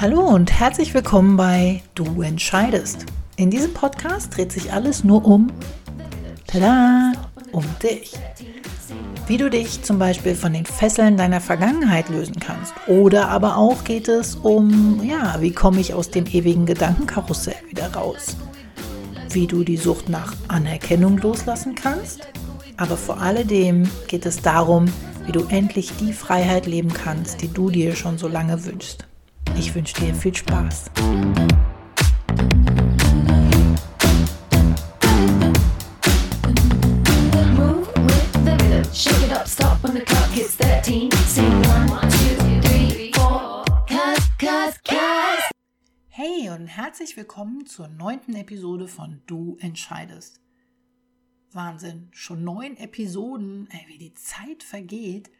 Hallo und herzlich willkommen bei Du entscheidest. In diesem Podcast dreht sich alles nur um, tada, um dich. Wie du dich zum Beispiel von den Fesseln deiner Vergangenheit lösen kannst. Oder aber auch geht es um, ja, wie komme ich aus dem ewigen Gedankenkarussell wieder raus? Wie du die Sucht nach Anerkennung loslassen kannst. Aber vor alledem geht es darum, wie du endlich die Freiheit leben kannst, die du dir schon so lange wünschst. Ich wünsche dir viel Spaß. Hey und herzlich willkommen zur neunten Episode von Du entscheidest. Wahnsinn, schon neun Episoden, ey, wie die Zeit vergeht.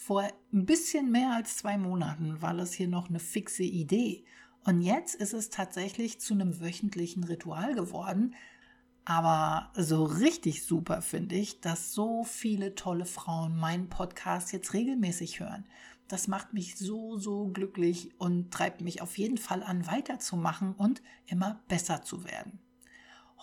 Vor ein bisschen mehr als zwei Monaten war das hier noch eine fixe Idee. Und jetzt ist es tatsächlich zu einem wöchentlichen Ritual geworden. Aber so richtig super finde ich, dass so viele tolle Frauen meinen Podcast jetzt regelmäßig hören. Das macht mich so, so glücklich und treibt mich auf jeden Fall an, weiterzumachen und immer besser zu werden.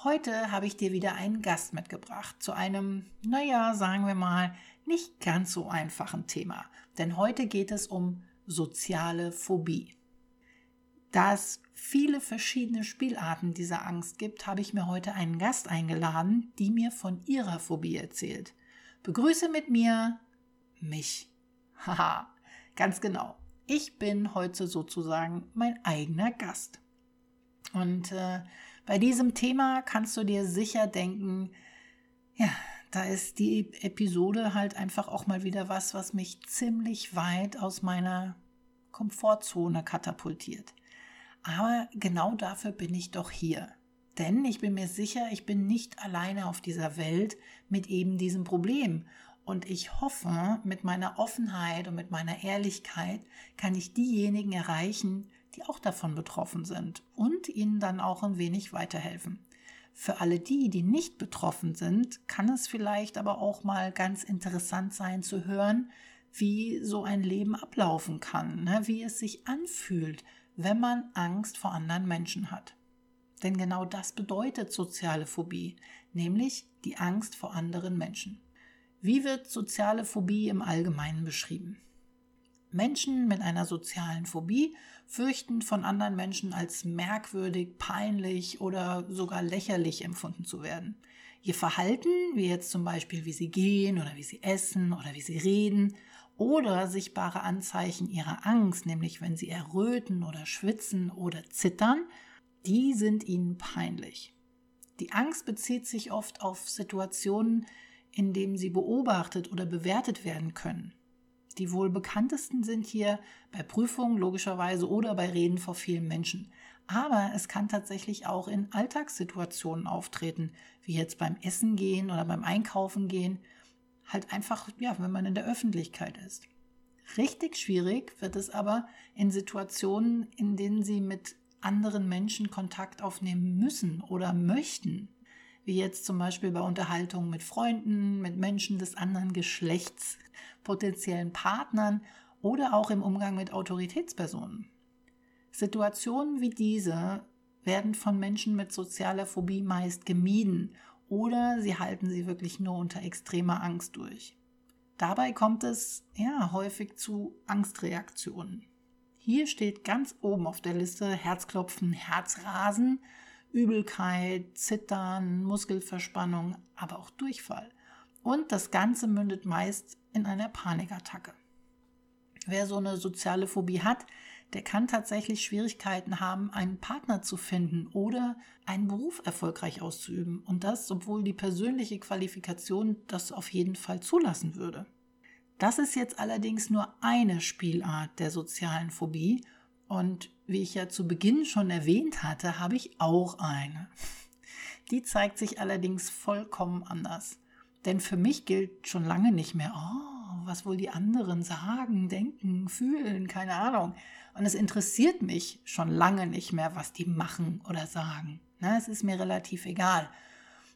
Heute habe ich dir wieder einen Gast mitgebracht zu einem, naja, sagen wir mal, nicht ganz so einfachen Thema. Denn heute geht es um soziale Phobie. Da es viele verschiedene Spielarten dieser Angst gibt, habe ich mir heute einen Gast eingeladen, die mir von ihrer Phobie erzählt. Begrüße mit mir mich. Haha, ganz genau. Ich bin heute sozusagen mein eigener Gast. Und äh, bei diesem Thema kannst du dir sicher denken, ja, da ist die Episode halt einfach auch mal wieder was, was mich ziemlich weit aus meiner Komfortzone katapultiert. Aber genau dafür bin ich doch hier. Denn ich bin mir sicher, ich bin nicht alleine auf dieser Welt mit eben diesem Problem. Und ich hoffe, mit meiner Offenheit und mit meiner Ehrlichkeit kann ich diejenigen erreichen, die auch davon betroffen sind und ihnen dann auch ein wenig weiterhelfen. Für alle die, die nicht betroffen sind, kann es vielleicht aber auch mal ganz interessant sein zu hören, wie so ein Leben ablaufen kann, ne? wie es sich anfühlt, wenn man Angst vor anderen Menschen hat. Denn genau das bedeutet soziale Phobie, nämlich die Angst vor anderen Menschen. Wie wird soziale Phobie im Allgemeinen beschrieben? Menschen mit einer sozialen Phobie fürchten von anderen Menschen als merkwürdig, peinlich oder sogar lächerlich empfunden zu werden. Ihr Verhalten, wie jetzt zum Beispiel, wie sie gehen oder wie sie essen oder wie sie reden, oder sichtbare Anzeichen ihrer Angst, nämlich wenn sie erröten oder schwitzen oder zittern, die sind ihnen peinlich. Die Angst bezieht sich oft auf Situationen, in denen sie beobachtet oder bewertet werden können. Die wohl bekanntesten sind hier bei Prüfungen logischerweise oder bei Reden vor vielen Menschen. Aber es kann tatsächlich auch in Alltagssituationen auftreten, wie jetzt beim Essen gehen oder beim Einkaufen gehen. Halt einfach, ja, wenn man in der Öffentlichkeit ist. Richtig schwierig wird es aber in Situationen, in denen sie mit anderen Menschen Kontakt aufnehmen müssen oder möchten wie jetzt zum Beispiel bei Unterhaltungen mit Freunden, mit Menschen des anderen Geschlechts, potenziellen Partnern oder auch im Umgang mit Autoritätspersonen. Situationen wie diese werden von Menschen mit sozialer Phobie meist gemieden oder sie halten sie wirklich nur unter extremer Angst durch. Dabei kommt es ja häufig zu Angstreaktionen. Hier steht ganz oben auf der Liste Herzklopfen, Herzrasen Übelkeit, Zittern, Muskelverspannung, aber auch Durchfall. Und das Ganze mündet meist in einer Panikattacke. Wer so eine soziale Phobie hat, der kann tatsächlich Schwierigkeiten haben, einen Partner zu finden oder einen Beruf erfolgreich auszuüben. Und das, obwohl die persönliche Qualifikation das auf jeden Fall zulassen würde. Das ist jetzt allerdings nur eine Spielart der sozialen Phobie und wie ich ja zu Beginn schon erwähnt hatte, habe ich auch eine. Die zeigt sich allerdings vollkommen anders. Denn für mich gilt schon lange nicht mehr, oh, was wohl die anderen sagen, denken, fühlen, keine Ahnung. Und es interessiert mich schon lange nicht mehr, was die machen oder sagen. Na, es ist mir relativ egal.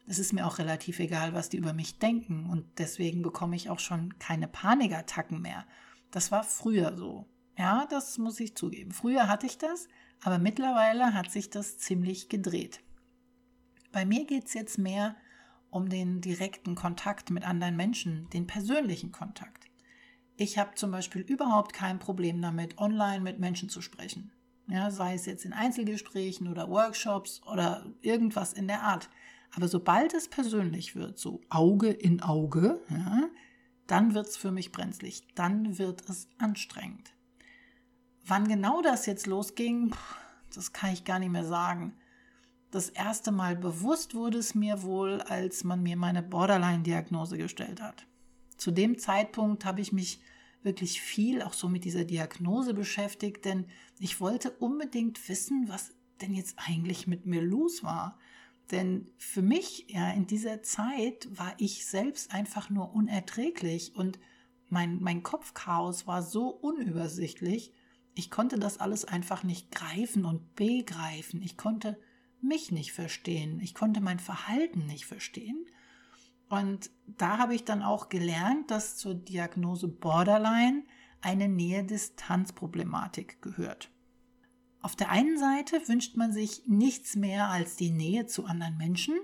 Es ist mir auch relativ egal, was die über mich denken. Und deswegen bekomme ich auch schon keine Panikattacken mehr. Das war früher so. Ja, das muss ich zugeben. Früher hatte ich das, aber mittlerweile hat sich das ziemlich gedreht. Bei mir geht es jetzt mehr um den direkten Kontakt mit anderen Menschen, den persönlichen Kontakt. Ich habe zum Beispiel überhaupt kein Problem damit, online mit Menschen zu sprechen. Ja, sei es jetzt in Einzelgesprächen oder Workshops oder irgendwas in der Art. Aber sobald es persönlich wird, so Auge in Auge, ja, dann wird es für mich brenzlig, dann wird es anstrengend. Wann genau das jetzt losging, das kann ich gar nicht mehr sagen. Das erste Mal bewusst wurde es mir wohl, als man mir meine Borderline-Diagnose gestellt hat. Zu dem Zeitpunkt habe ich mich wirklich viel auch so mit dieser Diagnose beschäftigt, denn ich wollte unbedingt wissen, was denn jetzt eigentlich mit mir los war. Denn für mich, ja, in dieser Zeit war ich selbst einfach nur unerträglich und mein, mein Kopfchaos war so unübersichtlich. Ich konnte das alles einfach nicht greifen und begreifen. Ich konnte mich nicht verstehen. Ich konnte mein Verhalten nicht verstehen. Und da habe ich dann auch gelernt, dass zur Diagnose Borderline eine Nähe-Distanz-Problematik gehört. Auf der einen Seite wünscht man sich nichts mehr als die Nähe zu anderen Menschen,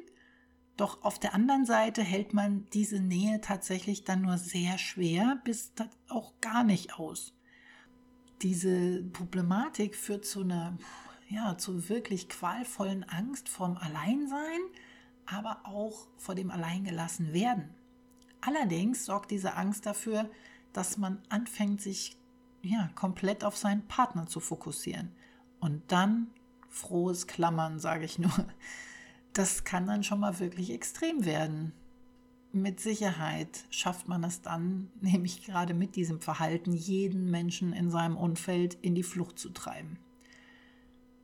doch auf der anderen Seite hält man diese Nähe tatsächlich dann nur sehr schwer bis auch gar nicht aus. Diese Problematik führt zu einer, ja, zu wirklich qualvollen Angst vorm Alleinsein, aber auch vor dem Alleingelassen werden. Allerdings sorgt diese Angst dafür, dass man anfängt, sich ja, komplett auf seinen Partner zu fokussieren. Und dann frohes Klammern, sage ich nur. Das kann dann schon mal wirklich extrem werden. Mit Sicherheit schafft man es dann, nämlich gerade mit diesem Verhalten, jeden Menschen in seinem Umfeld in die Flucht zu treiben.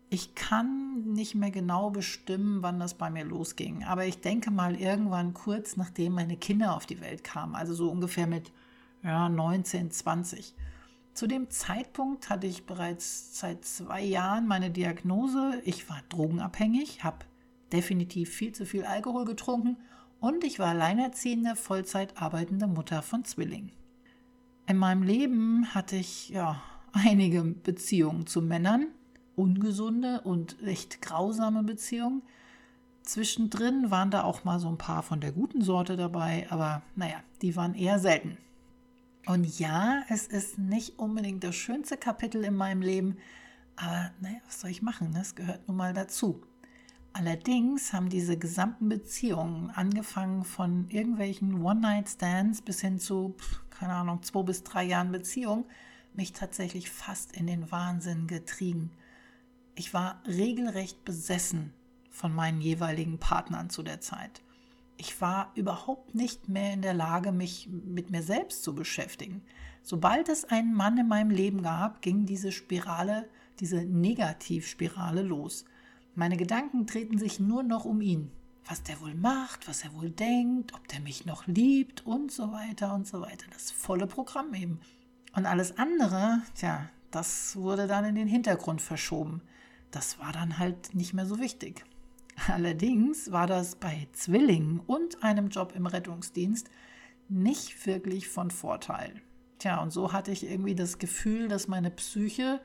Ich kann nicht mehr genau bestimmen, wann das bei mir losging, aber ich denke mal irgendwann kurz nachdem meine Kinder auf die Welt kamen, also so ungefähr mit ja, 19, 20. Zu dem Zeitpunkt hatte ich bereits seit zwei Jahren meine Diagnose. Ich war drogenabhängig, habe definitiv viel zu viel Alkohol getrunken und ich war alleinerziehende, Vollzeit arbeitende Mutter von Zwillingen. In meinem Leben hatte ich ja einige Beziehungen zu Männern, ungesunde und echt grausame Beziehungen. Zwischendrin waren da auch mal so ein paar von der guten Sorte dabei, aber naja, die waren eher selten. Und ja, es ist nicht unbedingt das schönste Kapitel in meinem Leben, aber naja, was soll ich machen? Das gehört nun mal dazu. Allerdings haben diese gesamten Beziehungen, angefangen von irgendwelchen One-Night-Stands bis hin zu, keine Ahnung, zwei bis drei Jahren Beziehung, mich tatsächlich fast in den Wahnsinn getrieben. Ich war regelrecht besessen von meinen jeweiligen Partnern zu der Zeit. Ich war überhaupt nicht mehr in der Lage, mich mit mir selbst zu beschäftigen. Sobald es einen Mann in meinem Leben gab, ging diese Spirale, diese Negativspirale los. Meine Gedanken drehten sich nur noch um ihn. Was der wohl macht, was er wohl denkt, ob der mich noch liebt und so weiter und so weiter. Das volle Programm eben. Und alles andere, tja, das wurde dann in den Hintergrund verschoben. Das war dann halt nicht mehr so wichtig. Allerdings war das bei Zwillingen und einem Job im Rettungsdienst nicht wirklich von Vorteil. Tja, und so hatte ich irgendwie das Gefühl, dass meine Psyche,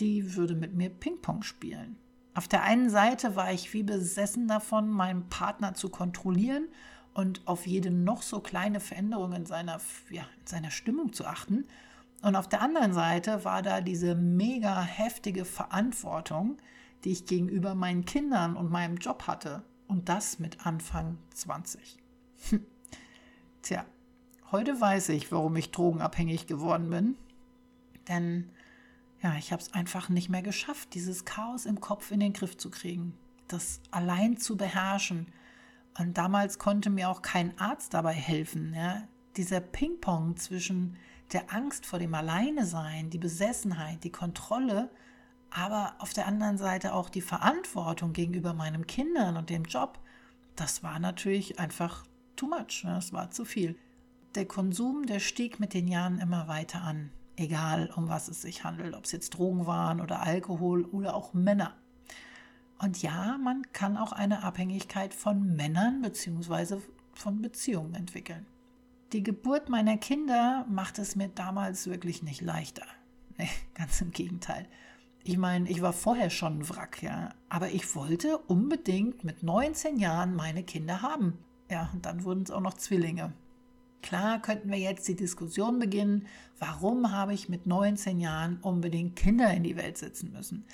die würde mit mir Ping-Pong spielen. Auf der einen Seite war ich wie besessen davon, meinen Partner zu kontrollieren und auf jede noch so kleine Veränderung in seiner, ja, in seiner Stimmung zu achten. Und auf der anderen Seite war da diese mega heftige Verantwortung, die ich gegenüber meinen Kindern und meinem Job hatte. Und das mit Anfang 20. Tja, heute weiß ich, warum ich drogenabhängig geworden bin. Denn ja, ich habe es einfach nicht mehr geschafft, dieses Chaos im Kopf in den Griff zu kriegen, das allein zu beherrschen. Und damals konnte mir auch kein Arzt dabei helfen. Ja? Dieser Ping-Pong zwischen der Angst vor dem Alleinesein, die Besessenheit, die Kontrolle, aber auf der anderen Seite auch die Verantwortung gegenüber meinen Kindern und dem Job, das war natürlich einfach too much. Ne? Das war zu viel. Der Konsum, der stieg mit den Jahren immer weiter an egal um was es sich handelt, ob es jetzt Drogen waren oder Alkohol oder auch Männer. Und ja, man kann auch eine Abhängigkeit von Männern bzw. von Beziehungen entwickeln. Die Geburt meiner Kinder macht es mir damals wirklich nicht leichter. Nee, ganz im Gegenteil. Ich meine, ich war vorher schon ein Wrack, ja. Aber ich wollte unbedingt mit 19 Jahren meine Kinder haben. Ja, und dann wurden es auch noch Zwillinge. Klar könnten wir jetzt die Diskussion beginnen, warum habe ich mit 19 Jahren unbedingt Kinder in die Welt setzen müssen?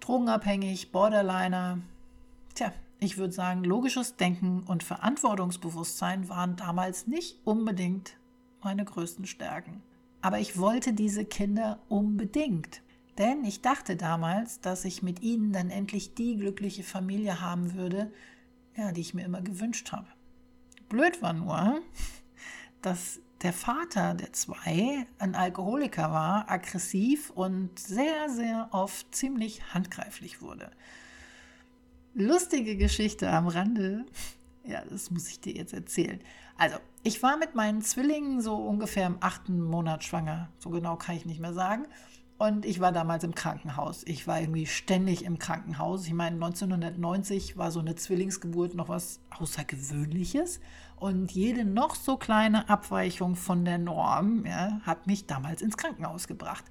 Drogenabhängig, Borderliner. Tja, ich würde sagen, logisches Denken und Verantwortungsbewusstsein waren damals nicht unbedingt meine größten Stärken. Aber ich wollte diese Kinder unbedingt. Denn ich dachte damals, dass ich mit ihnen dann endlich die glückliche Familie haben würde, ja, die ich mir immer gewünscht habe. Blöd war nur, dass der Vater der zwei ein Alkoholiker war, aggressiv und sehr, sehr oft ziemlich handgreiflich wurde. Lustige Geschichte am Rande. Ja, das muss ich dir jetzt erzählen. Also, ich war mit meinen Zwillingen so ungefähr im achten Monat schwanger. So genau kann ich nicht mehr sagen. Und ich war damals im Krankenhaus. Ich war irgendwie ständig im Krankenhaus. Ich meine, 1990 war so eine Zwillingsgeburt noch was Außergewöhnliches. Und jede noch so kleine Abweichung von der Norm ja, hat mich damals ins Krankenhaus gebracht.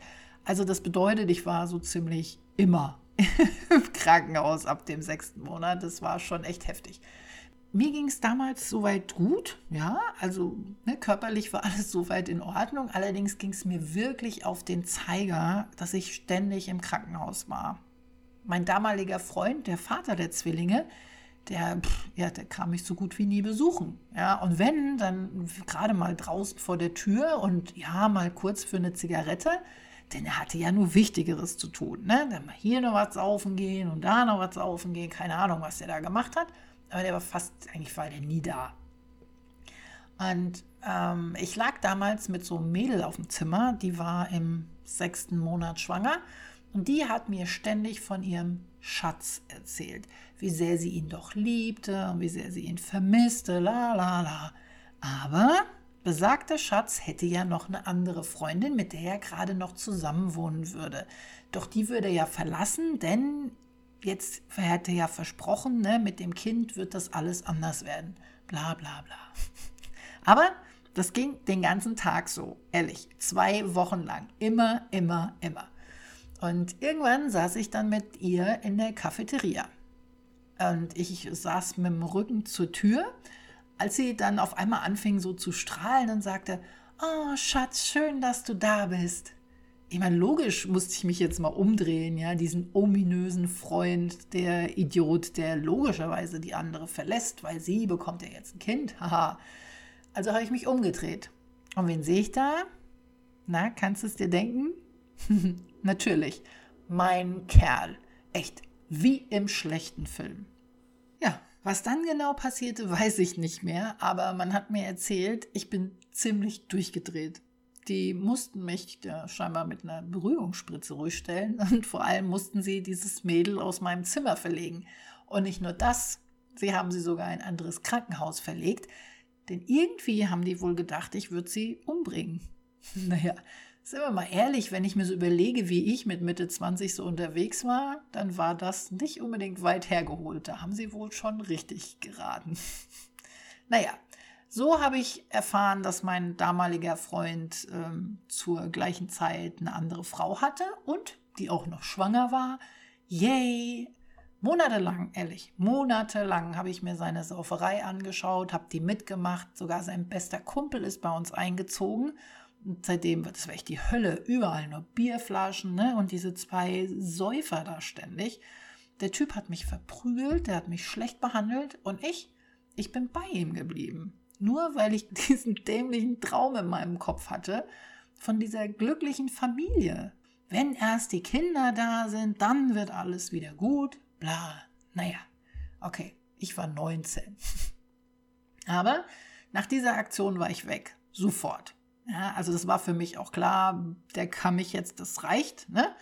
Also das bedeutet, ich war so ziemlich immer im Krankenhaus ab dem sechsten Monat. Das war schon echt heftig. Mir ging es damals soweit gut, ja, also ne, körperlich war alles soweit in Ordnung. Allerdings ging es mir wirklich auf den Zeiger, dass ich ständig im Krankenhaus war. Mein damaliger Freund, der Vater der Zwillinge, der, pff, ja, der kam mich so gut wie nie besuchen. Ja, und wenn, dann gerade mal draußen vor der Tür und ja, mal kurz für eine Zigarette, denn er hatte ja nur Wichtigeres zu tun. Ne? Dann mal hier noch was saufen gehen und da noch was saufen gehen, keine Ahnung, was der da gemacht hat aber der war fast, eigentlich war der nie da. Und ähm, ich lag damals mit so einem Mädel auf dem Zimmer, die war im sechsten Monat schwanger und die hat mir ständig von ihrem Schatz erzählt, wie sehr sie ihn doch liebte und wie sehr sie ihn vermisste, la la la. Aber besagter Schatz hätte ja noch eine andere Freundin, mit der er gerade noch zusammenwohnen würde. Doch die würde er ja verlassen, denn jetzt hätte ja versprochen, ne, mit dem Kind wird das alles anders werden. Bla bla bla. Aber das ging den ganzen Tag so, ehrlich, zwei Wochen lang. Immer, immer, immer. Und irgendwann saß ich dann mit ihr in der Cafeteria. Und ich saß mit dem Rücken zur Tür, als sie dann auf einmal anfing so zu strahlen und sagte, Oh, Schatz, schön, dass du da bist ich meine, logisch musste ich mich jetzt mal umdrehen, ja, diesen ominösen Freund, der Idiot, der logischerweise die andere verlässt, weil sie bekommt ja jetzt ein Kind, haha. Also habe ich mich umgedreht. Und wen sehe ich da? Na, kannst du es dir denken? Natürlich, mein Kerl. Echt, wie im schlechten Film. Ja, was dann genau passierte, weiß ich nicht mehr, aber man hat mir erzählt, ich bin ziemlich durchgedreht. Die mussten mich ja, scheinbar mit einer Berührungsspritze ruhig stellen und vor allem mussten sie dieses Mädel aus meinem Zimmer verlegen. Und nicht nur das, sie haben sie sogar in ein anderes Krankenhaus verlegt, denn irgendwie haben die wohl gedacht, ich würde sie umbringen. Naja, sind wir mal ehrlich, wenn ich mir so überlege, wie ich mit Mitte 20 so unterwegs war, dann war das nicht unbedingt weit hergeholt. Da haben sie wohl schon richtig geraten. naja, so habe ich erfahren, dass mein damaliger Freund ähm, zur gleichen Zeit eine andere Frau hatte und die auch noch schwanger war. Yay! Monatelang, ehrlich, monatelang habe ich mir seine Sauferei angeschaut, habe die mitgemacht. Sogar sein bester Kumpel ist bei uns eingezogen. Und seitdem wird es echt die Hölle. Überall nur Bierflaschen ne? und diese zwei Säufer da ständig. Der Typ hat mich verprügelt, der hat mich schlecht behandelt und ich, ich bin bei ihm geblieben. Nur weil ich diesen dämlichen Traum in meinem Kopf hatte von dieser glücklichen Familie. Wenn erst die Kinder da sind, dann wird alles wieder gut. Bla. Naja, okay, ich war 19. Aber nach dieser Aktion war ich weg. Sofort. Ja, also das war für mich auch klar, der kann mich jetzt, das reicht. Ne?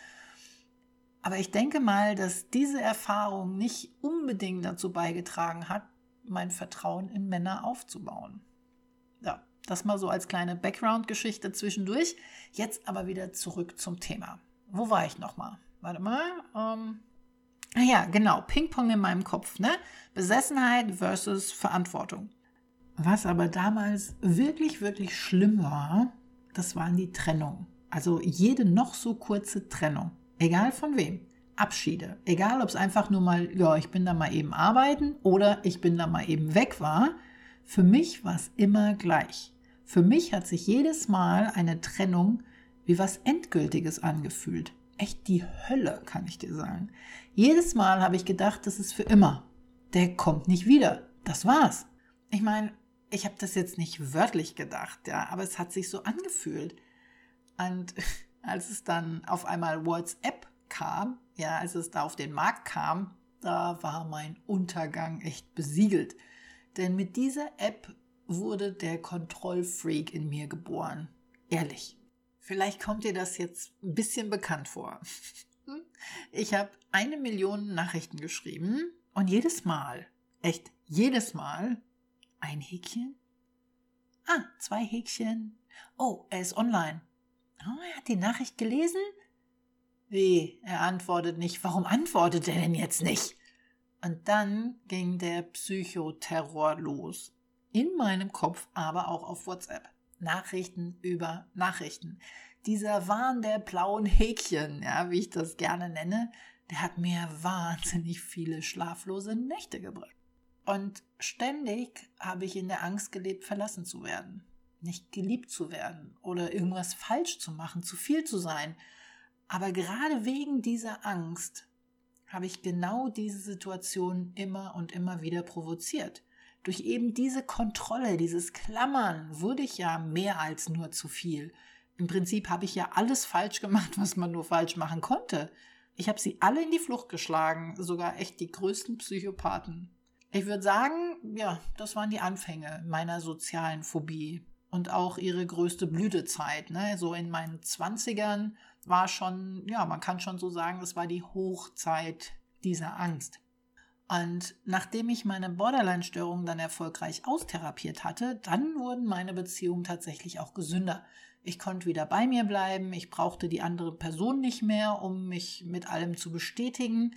Aber ich denke mal, dass diese Erfahrung nicht unbedingt dazu beigetragen hat, mein Vertrauen in Männer aufzubauen. Ja, das mal so als kleine Background-Geschichte zwischendurch. Jetzt aber wieder zurück zum Thema. Wo war ich nochmal? Warte mal. Ähm, ah ja, genau. Ping-Pong in meinem Kopf. Ne? Besessenheit versus Verantwortung. Was aber damals wirklich, wirklich schlimm war, das waren die Trennungen. Also jede noch so kurze Trennung, egal von wem, Abschiede, egal ob es einfach nur mal, ja, ich bin da mal eben arbeiten oder ich bin da mal eben weg war, für mich war es immer gleich. Für mich hat sich jedes Mal eine Trennung wie was Endgültiges angefühlt. Echt die Hölle, kann ich dir sagen. Jedes Mal habe ich gedacht, das ist für immer. Der kommt nicht wieder. Das war's. Ich meine, ich habe das jetzt nicht wörtlich gedacht, ja, aber es hat sich so angefühlt. Und als es dann auf einmal WhatsApp kam, ja, als es da auf den Markt kam, da war mein Untergang echt besiegelt. Denn mit dieser App wurde der Kontrollfreak in mir geboren. Ehrlich. Vielleicht kommt dir das jetzt ein bisschen bekannt vor. Ich habe eine Million Nachrichten geschrieben und jedes Mal, echt jedes Mal, ein Häkchen. Ah, zwei Häkchen. Oh, er ist online. Oh, er hat die Nachricht gelesen? Wie? Er antwortet nicht. Warum antwortet er denn jetzt nicht? Und dann ging der Psychoterror los. In meinem Kopf, aber auch auf WhatsApp. Nachrichten über Nachrichten. Dieser Wahn der blauen Häkchen, ja, wie ich das gerne nenne, der hat mir wahnsinnig viele schlaflose Nächte gebracht. Und ständig habe ich in der Angst gelebt, verlassen zu werden, nicht geliebt zu werden oder irgendwas falsch zu machen, zu viel zu sein. Aber gerade wegen dieser Angst habe ich genau diese Situation immer und immer wieder provoziert. Durch eben diese Kontrolle, dieses Klammern wurde ich ja mehr als nur zu viel. Im Prinzip habe ich ja alles falsch gemacht, was man nur falsch machen konnte. Ich habe sie alle in die Flucht geschlagen, sogar echt die größten Psychopathen. Ich würde sagen, ja, das waren die Anfänge meiner sozialen Phobie und auch ihre größte Blütezeit. Ne? So in meinen Zwanzigern war schon, ja, man kann schon so sagen, das war die Hochzeit dieser Angst. Und nachdem ich meine Borderline-Störung dann erfolgreich austherapiert hatte, dann wurden meine Beziehungen tatsächlich auch gesünder. Ich konnte wieder bei mir bleiben, ich brauchte die andere Person nicht mehr, um mich mit allem zu bestätigen.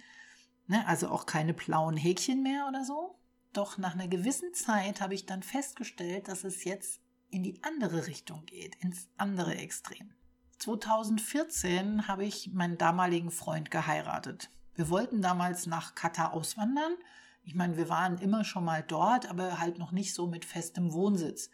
Ne, also auch keine blauen Häkchen mehr oder so. Doch nach einer gewissen Zeit habe ich dann festgestellt, dass es jetzt in die andere Richtung geht, ins andere Extrem. 2014 habe ich meinen damaligen Freund geheiratet. Wir wollten damals nach Katar auswandern. Ich meine, wir waren immer schon mal dort, aber halt noch nicht so mit festem Wohnsitz.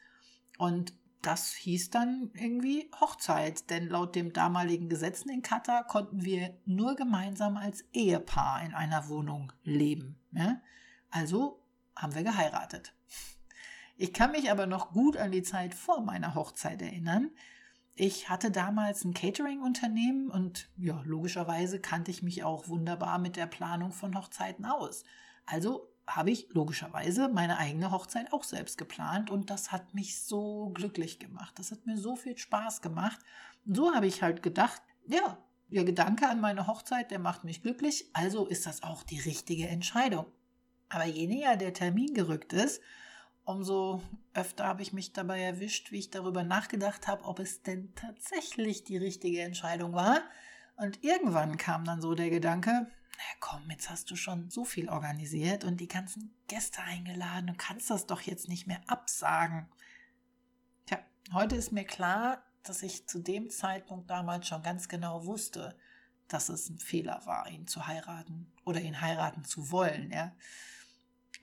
Und das hieß dann irgendwie Hochzeit, denn laut dem damaligen Gesetzen in Katar konnten wir nur gemeinsam als Ehepaar in einer Wohnung leben. Ja? Also haben wir geheiratet. Ich kann mich aber noch gut an die Zeit vor meiner Hochzeit erinnern. Ich hatte damals ein Catering-Unternehmen und ja, logischerweise kannte ich mich auch wunderbar mit der Planung von Hochzeiten aus. Also habe ich logischerweise meine eigene Hochzeit auch selbst geplant und das hat mich so glücklich gemacht. Das hat mir so viel Spaß gemacht. Und so habe ich halt gedacht, ja, der Gedanke an meine Hochzeit, der macht mich glücklich, also ist das auch die richtige Entscheidung. Aber je näher der Termin gerückt ist, umso öfter habe ich mich dabei erwischt, wie ich darüber nachgedacht habe, ob es denn tatsächlich die richtige Entscheidung war. Und irgendwann kam dann so der Gedanke, na komm, jetzt hast du schon so viel organisiert und die ganzen Gäste eingeladen, du kannst das doch jetzt nicht mehr absagen. Tja, heute ist mir klar, dass ich zu dem Zeitpunkt damals schon ganz genau wusste, dass es ein Fehler war, ihn zu heiraten oder ihn heiraten zu wollen, ja.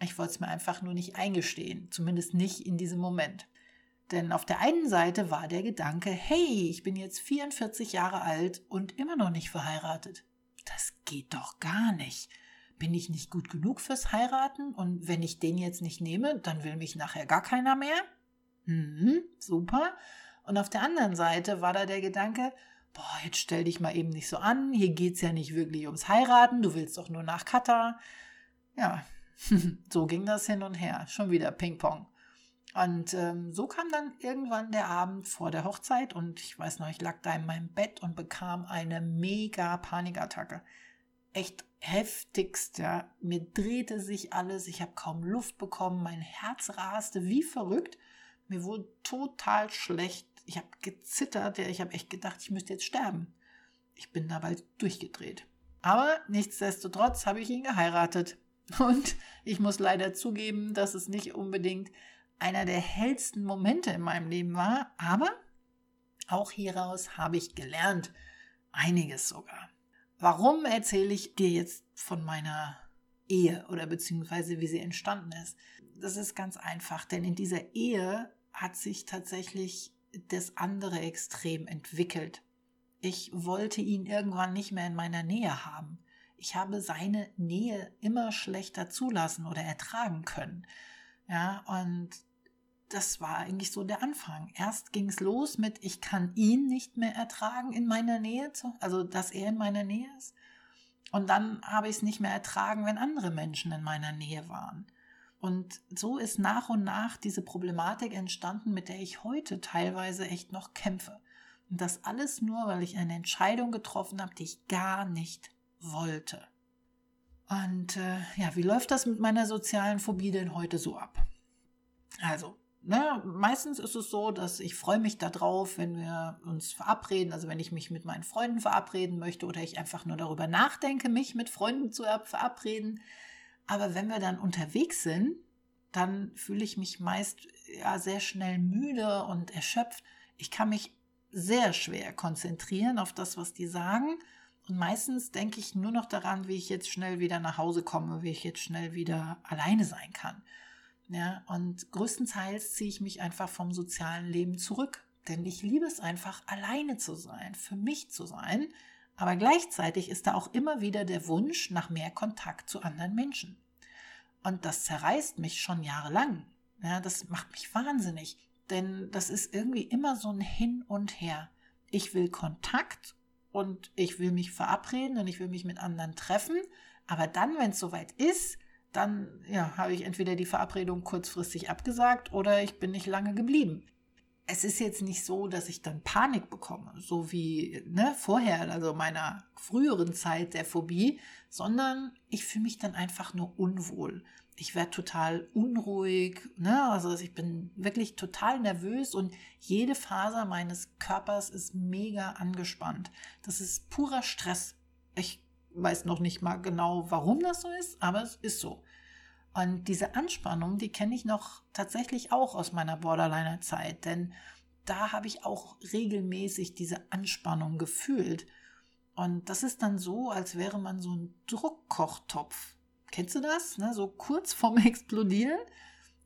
Ich wollte es mir einfach nur nicht eingestehen, zumindest nicht in diesem Moment. Denn auf der einen Seite war der Gedanke, hey, ich bin jetzt 44 Jahre alt und immer noch nicht verheiratet. Das geht doch gar nicht. Bin ich nicht gut genug fürs Heiraten? Und wenn ich den jetzt nicht nehme, dann will mich nachher gar keiner mehr? Mhm, super. Und auf der anderen Seite war da der Gedanke, boah, jetzt stell dich mal eben nicht so an, hier geht's ja nicht wirklich ums Heiraten, du willst doch nur nach Katar. Ja, so ging das hin und her. Schon wieder Ping-Pong. Und ähm, so kam dann irgendwann der Abend vor der Hochzeit und ich weiß noch, ich lag da in meinem Bett und bekam eine mega Panikattacke. Echt heftigst, ja. Mir drehte sich alles, ich habe kaum Luft bekommen, mein Herz raste wie verrückt. Mir wurde total schlecht. Ich habe gezittert, ja, ich habe echt gedacht, ich müsste jetzt sterben. Ich bin dabei durchgedreht. Aber nichtsdestotrotz habe ich ihn geheiratet. Und ich muss leider zugeben, dass es nicht unbedingt einer der hellsten Momente in meinem Leben war, aber Auch hieraus habe ich gelernt, einiges sogar. Warum erzähle ich dir jetzt von meiner Ehe oder beziehungsweise wie sie entstanden ist? Das ist ganz einfach, denn in dieser Ehe hat sich tatsächlich das andere Extrem entwickelt. Ich wollte ihn irgendwann nicht mehr in meiner Nähe haben. Ich habe seine Nähe immer schlechter zulassen oder ertragen können. Ja, und das war eigentlich so der Anfang. Erst ging es los mit, ich kann ihn nicht mehr ertragen in meiner Nähe, also dass er in meiner Nähe ist. Und dann habe ich es nicht mehr ertragen, wenn andere Menschen in meiner Nähe waren. Und so ist nach und nach diese Problematik entstanden, mit der ich heute teilweise echt noch kämpfe. Und das alles nur, weil ich eine Entscheidung getroffen habe, die ich gar nicht wollte. Und äh, ja, wie läuft das mit meiner sozialen Phobie denn heute so ab? Also, ne, meistens ist es so, dass ich freue mich darauf, wenn wir uns verabreden, also wenn ich mich mit meinen Freunden verabreden möchte oder ich einfach nur darüber nachdenke, mich mit Freunden zu verabreden. Aber wenn wir dann unterwegs sind, dann fühle ich mich meist ja sehr schnell müde und erschöpft. Ich kann mich sehr schwer konzentrieren auf das, was die sagen. Und meistens denke ich nur noch daran, wie ich jetzt schnell wieder nach Hause komme, wie ich jetzt schnell wieder alleine sein kann. Ja, und größtenteils ziehe ich mich einfach vom sozialen Leben zurück, denn ich liebe es einfach, alleine zu sein, für mich zu sein. Aber gleichzeitig ist da auch immer wieder der Wunsch nach mehr Kontakt zu anderen Menschen. Und das zerreißt mich schon jahrelang. Ja, das macht mich wahnsinnig, denn das ist irgendwie immer so ein Hin und Her. Ich will Kontakt und ich will mich verabreden und ich will mich mit anderen treffen, aber dann, wenn es soweit ist, dann ja, habe ich entweder die Verabredung kurzfristig abgesagt oder ich bin nicht lange geblieben. Es ist jetzt nicht so, dass ich dann Panik bekomme, so wie ne, vorher, also meiner früheren Zeit der Phobie, sondern ich fühle mich dann einfach nur unwohl. Ich werde total unruhig, ne? also ich bin wirklich total nervös und jede Faser meines Körpers ist mega angespannt. Das ist purer Stress. Ich weiß noch nicht mal genau, warum das so ist, aber es ist so. Und diese Anspannung, die kenne ich noch tatsächlich auch aus meiner Borderliner-Zeit, denn da habe ich auch regelmäßig diese Anspannung gefühlt. Und das ist dann so, als wäre man so ein Druckkochtopf. Kennst du das? Ne? So kurz vorm Explodieren.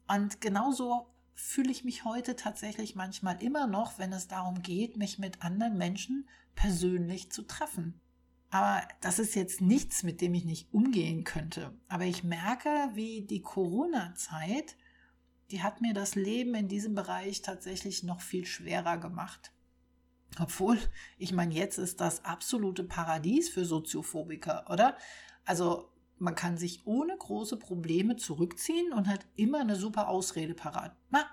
Und genauso fühle ich mich heute tatsächlich manchmal immer noch, wenn es darum geht, mich mit anderen Menschen persönlich zu treffen. Aber das ist jetzt nichts, mit dem ich nicht umgehen könnte. Aber ich merke, wie die Corona-Zeit, die hat mir das Leben in diesem Bereich tatsächlich noch viel schwerer gemacht. Obwohl, ich meine, jetzt ist das absolute Paradies für Soziophobiker, oder? Also man kann sich ohne große Probleme zurückziehen und hat immer eine super Ausrede parat. Na,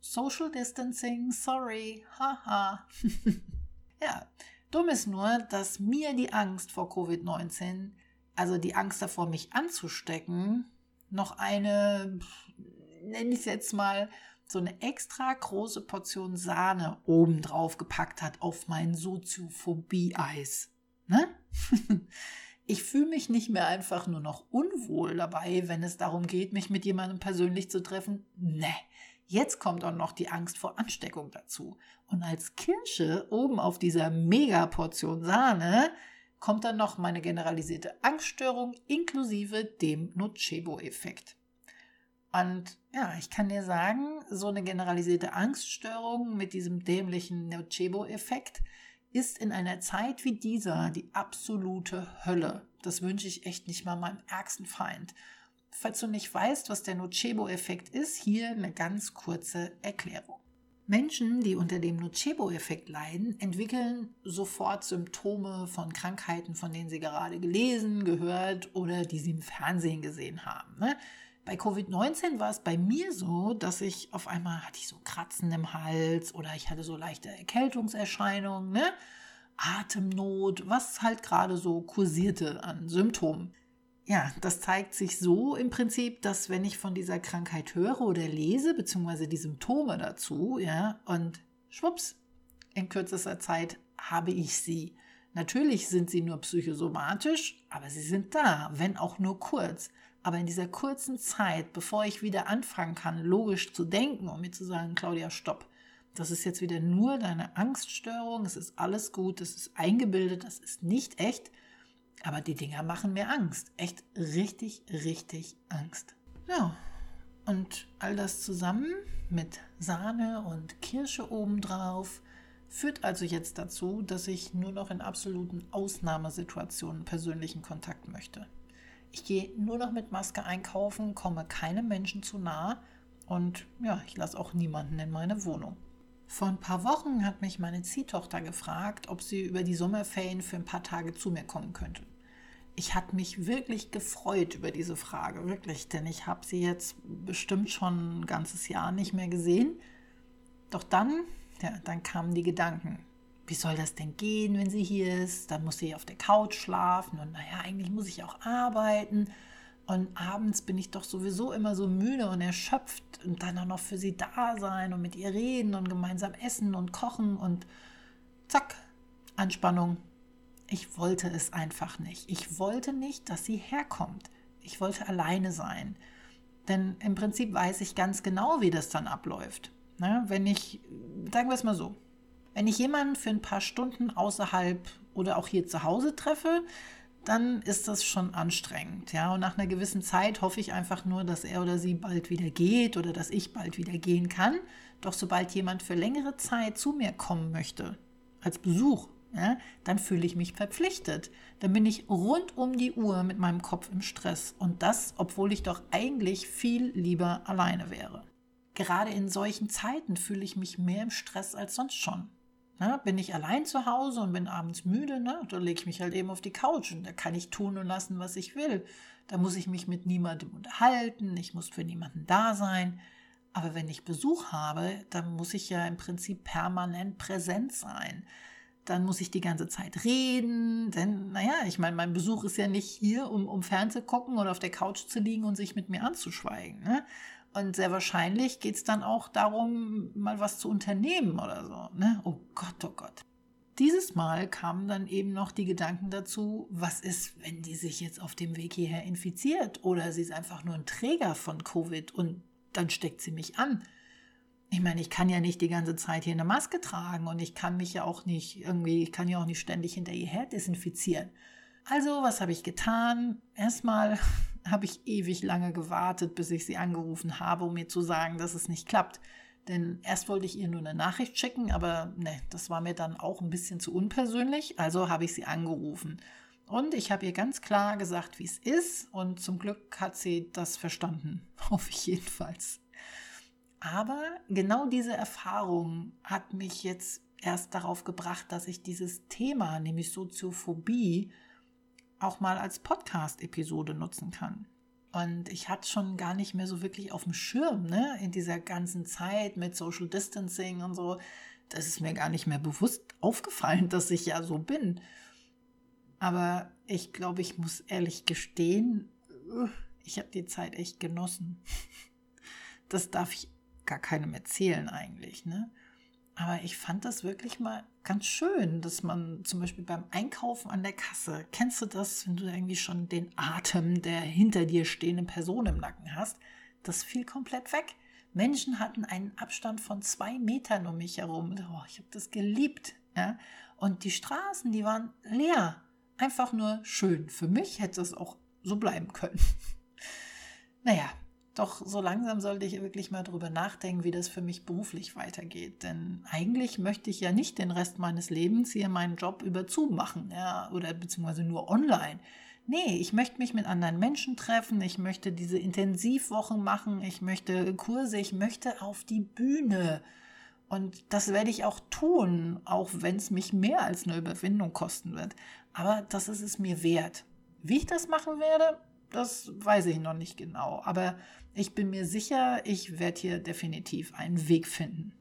Social Distancing, sorry, haha. ja, Dumm ist nur, dass mir die Angst vor Covid-19, also die Angst davor, mich anzustecken, noch eine, nenne ich es jetzt mal, so eine extra große Portion Sahne obendrauf gepackt hat auf mein Soziophobie-Eis. Ne? Ich fühle mich nicht mehr einfach nur noch unwohl dabei, wenn es darum geht, mich mit jemandem persönlich zu treffen. Ne, Jetzt kommt auch noch die Angst vor Ansteckung dazu. Und als Kirsche oben auf dieser Megaportion Sahne kommt dann noch meine generalisierte Angststörung inklusive dem Nocebo-Effekt. Und ja, ich kann dir sagen, so eine generalisierte Angststörung mit diesem dämlichen Nocebo-Effekt ist in einer Zeit wie dieser die absolute Hölle. Das wünsche ich echt nicht mal meinem ärgsten Feind. Falls du nicht weißt, was der Nocebo-Effekt ist, hier eine ganz kurze Erklärung. Menschen, die unter dem Nocebo-Effekt leiden, entwickeln sofort Symptome von Krankheiten, von denen sie gerade gelesen, gehört oder die sie im Fernsehen gesehen haben. Ne? Bei Covid-19 war es bei mir so, dass ich auf einmal hatte ich so Kratzen im Hals oder ich hatte so leichte Erkältungserscheinungen, ne? Atemnot, was halt gerade so kursierte an Symptomen. Ja, das zeigt sich so im Prinzip, dass wenn ich von dieser Krankheit höre oder lese, beziehungsweise die Symptome dazu, ja, und schwupps, in kürzester Zeit habe ich sie. Natürlich sind sie nur psychosomatisch, aber sie sind da, wenn auch nur kurz. Aber in dieser kurzen Zeit, bevor ich wieder anfangen kann, logisch zu denken und mir zu sagen, Claudia, stopp, das ist jetzt wieder nur deine Angststörung, es ist alles gut, es ist eingebildet, das ist nicht echt, aber die Dinger machen mir Angst. Echt richtig, richtig Angst. Ja, und all das zusammen mit Sahne und Kirsche obendrauf führt also jetzt dazu, dass ich nur noch in absoluten Ausnahmesituationen persönlichen Kontakt möchte. Ich gehe nur noch mit Maske einkaufen, komme keinem Menschen zu nah und ja, ich lasse auch niemanden in meine Wohnung. Vor ein paar Wochen hat mich meine Ziehtochter gefragt, ob sie über die Sommerferien für ein paar Tage zu mir kommen könnte. Ich hatte mich wirklich gefreut über diese Frage, wirklich, denn ich habe sie jetzt bestimmt schon ein ganzes Jahr nicht mehr gesehen. Doch dann, ja, dann kamen die Gedanken, wie soll das denn gehen, wenn sie hier ist? Dann muss sie auf der Couch schlafen und naja, eigentlich muss ich auch arbeiten. Und abends bin ich doch sowieso immer so müde und erschöpft und dann auch noch für sie da sein und mit ihr reden und gemeinsam essen und kochen und zack, Anspannung. Ich wollte es einfach nicht. Ich wollte nicht, dass sie herkommt. Ich wollte alleine sein. Denn im Prinzip weiß ich ganz genau, wie das dann abläuft. Na, wenn ich, sagen wir es mal so, wenn ich jemanden für ein paar Stunden außerhalb oder auch hier zu Hause treffe, dann ist das schon anstrengend. Ja, und nach einer gewissen Zeit hoffe ich einfach nur, dass er oder sie bald wieder geht oder dass ich bald wieder gehen kann. Doch sobald jemand für längere Zeit zu mir kommen möchte, als Besuch, ja, dann fühle ich mich verpflichtet. Dann bin ich rund um die Uhr mit meinem Kopf im Stress. Und das, obwohl ich doch eigentlich viel lieber alleine wäre. Gerade in solchen Zeiten fühle ich mich mehr im Stress als sonst schon. Na, bin ich allein zu Hause und bin abends müde, ne, da lege ich mich halt eben auf die Couch und da kann ich tun und lassen, was ich will. Da muss ich mich mit niemandem unterhalten, ich muss für niemanden da sein. Aber wenn ich Besuch habe, dann muss ich ja im Prinzip permanent präsent sein. Dann muss ich die ganze Zeit reden, denn naja, ich meine, mein Besuch ist ja nicht hier, um, um Fernseh gucken oder auf der Couch zu liegen und sich mit mir anzuschweigen. Ne? Und sehr wahrscheinlich geht es dann auch darum, mal was zu unternehmen oder so. Ne? Oh Gott, oh Gott. Dieses Mal kamen dann eben noch die Gedanken dazu, was ist, wenn die sich jetzt auf dem Weg hierher infiziert oder sie ist einfach nur ein Träger von Covid und dann steckt sie mich an. Ich meine, ich kann ja nicht die ganze Zeit hier eine Maske tragen und ich kann mich ja auch nicht irgendwie, ich kann ja auch nicht ständig hinter ihr her desinfizieren. Also, was habe ich getan? Erstmal habe ich ewig lange gewartet, bis ich sie angerufen habe, um mir zu sagen, dass es nicht klappt. Denn erst wollte ich ihr nur eine Nachricht schicken, aber ne, das war mir dann auch ein bisschen zu unpersönlich, also habe ich sie angerufen. Und ich habe ihr ganz klar gesagt, wie es ist, und zum Glück hat sie das verstanden, hoffe ich jedenfalls. Aber genau diese Erfahrung hat mich jetzt erst darauf gebracht, dass ich dieses Thema, nämlich Soziophobie, auch mal als Podcast-Episode nutzen kann. Und ich hatte schon gar nicht mehr so wirklich auf dem Schirm, ne, in dieser ganzen Zeit mit Social Distancing und so. Das ist mir gar nicht mehr bewusst aufgefallen, dass ich ja so bin. Aber ich glaube, ich muss ehrlich gestehen, ich habe die Zeit echt genossen. Das darf ich gar keinem erzählen eigentlich, ne? Aber ich fand das wirklich mal ganz schön, dass man zum Beispiel beim Einkaufen an der Kasse, kennst du das, wenn du irgendwie schon den Atem der hinter dir stehenden Person im Nacken hast? Das fiel komplett weg. Menschen hatten einen Abstand von zwei Metern um mich herum. Oh, ich habe das geliebt. Ja? Und die Straßen, die waren leer. Einfach nur schön. Für mich hätte es auch so bleiben können. naja, doch so langsam sollte ich wirklich mal drüber nachdenken, wie das für mich beruflich weitergeht. Denn eigentlich möchte ich ja nicht den Rest meines Lebens hier meinen Job über Zoom machen, ja, oder beziehungsweise nur online. Nee, ich möchte mich mit anderen Menschen treffen, ich möchte diese Intensivwochen machen, ich möchte Kurse, ich möchte auf die Bühne. Und das werde ich auch tun, auch wenn es mich mehr als eine Überwindung kosten wird. Aber das ist es mir wert. Wie ich das machen werde, das weiß ich noch nicht genau. Aber ich bin mir sicher, ich werde hier definitiv einen Weg finden.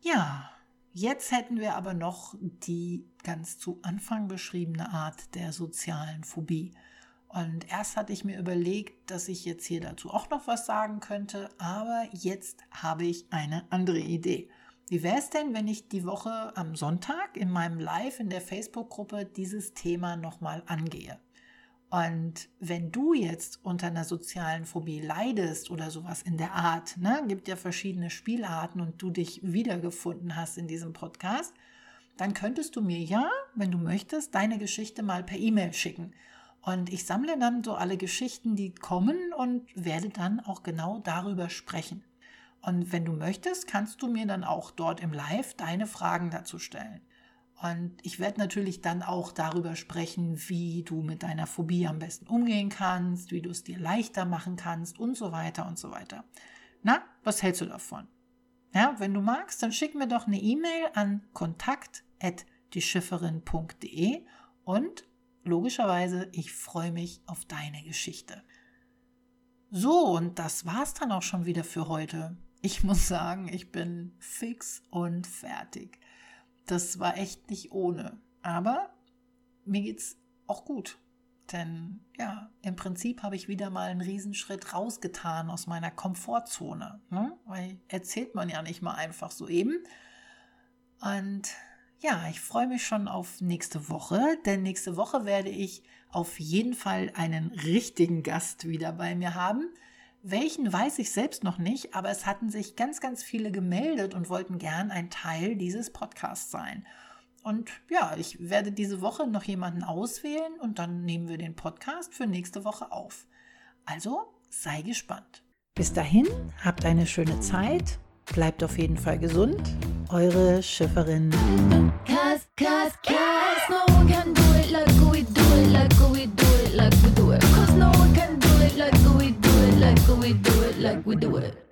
Ja, jetzt hätten wir aber noch die ganz zu Anfang beschriebene Art der sozialen Phobie. Und erst hatte ich mir überlegt, dass ich jetzt hier dazu auch noch was sagen könnte, aber jetzt habe ich eine andere Idee. Wie wäre es denn, wenn ich die Woche am Sonntag in meinem Live in der Facebook-Gruppe dieses Thema nochmal angehe? Und wenn du jetzt unter einer sozialen Phobie leidest oder sowas in der Art, ne, gibt ja verschiedene Spielarten und du dich wiedergefunden hast in diesem Podcast, dann könntest du mir ja, wenn du möchtest, deine Geschichte mal per E-Mail schicken. Und ich sammle dann so alle Geschichten, die kommen und werde dann auch genau darüber sprechen. Und wenn du möchtest, kannst du mir dann auch dort im Live deine Fragen dazu stellen. Und ich werde natürlich dann auch darüber sprechen, wie du mit deiner Phobie am besten umgehen kannst, wie du es dir leichter machen kannst und so weiter und so weiter. Na, was hältst du davon? Ja, wenn du magst, dann schick mir doch eine E-Mail an kontakt@dieschifferin.de und logischerweise, ich freue mich auf deine Geschichte. So, und das war's dann auch schon wieder für heute. Ich muss sagen, ich bin fix und fertig. Das war echt nicht ohne. Aber mir geht's auch gut. Denn ja, im Prinzip habe ich wieder mal einen Riesenschritt rausgetan aus meiner Komfortzone. Ne? Weil erzählt man ja nicht mal einfach so eben. Und ja, ich freue mich schon auf nächste Woche, denn nächste Woche werde ich auf jeden Fall einen richtigen Gast wieder bei mir haben. Welchen weiß ich selbst noch nicht, aber es hatten sich ganz, ganz viele gemeldet und wollten gern ein Teil dieses Podcasts sein. Und ja, ich werde diese Woche noch jemanden auswählen und dann nehmen wir den Podcast für nächste Woche auf. Also sei gespannt. Bis dahin, habt eine schöne Zeit, bleibt auf jeden Fall gesund. Eure Schifferin. Cause, cause, cause no like we do it.